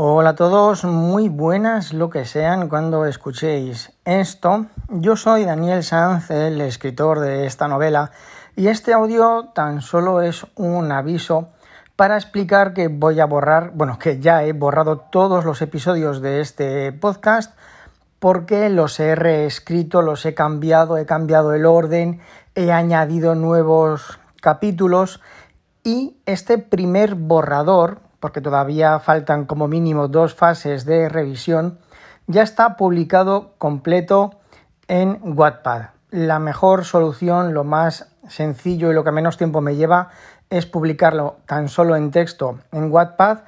Hola a todos, muy buenas lo que sean cuando escuchéis esto. Yo soy Daniel Sanz, el escritor de esta novela, y este audio tan solo es un aviso para explicar que voy a borrar, bueno, que ya he borrado todos los episodios de este podcast porque los he reescrito, los he cambiado, he cambiado el orden, he añadido nuevos capítulos y este primer borrador porque todavía faltan como mínimo dos fases de revisión, ya está publicado completo en Wattpad. La mejor solución, lo más sencillo y lo que menos tiempo me lleva es publicarlo tan solo en texto en Wattpad.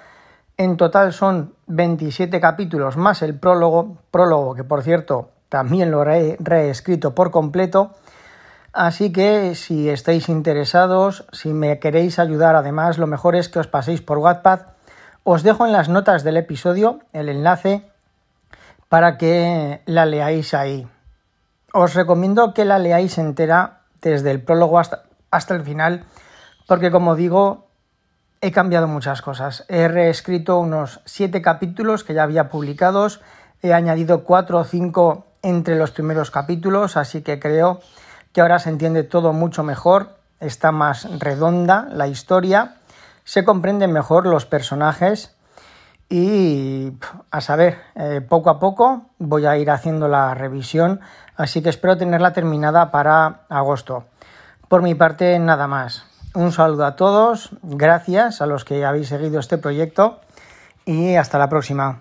En total son 27 capítulos más el prólogo, prólogo que por cierto también lo he reescrito por completo. Así que si estáis interesados, si me queréis ayudar, además lo mejor es que os paséis por Wattpad. Os dejo en las notas del episodio el enlace para que la leáis ahí. Os recomiendo que la leáis entera desde el prólogo hasta, hasta el final, porque como digo, he cambiado muchas cosas. He reescrito unos siete capítulos que ya había publicados, he añadido cuatro o cinco entre los primeros capítulos, así que creo que ahora se entiende todo mucho mejor, está más redonda la historia, se comprenden mejor los personajes y a saber, eh, poco a poco voy a ir haciendo la revisión, así que espero tenerla terminada para agosto. Por mi parte, nada más. Un saludo a todos, gracias a los que habéis seguido este proyecto y hasta la próxima.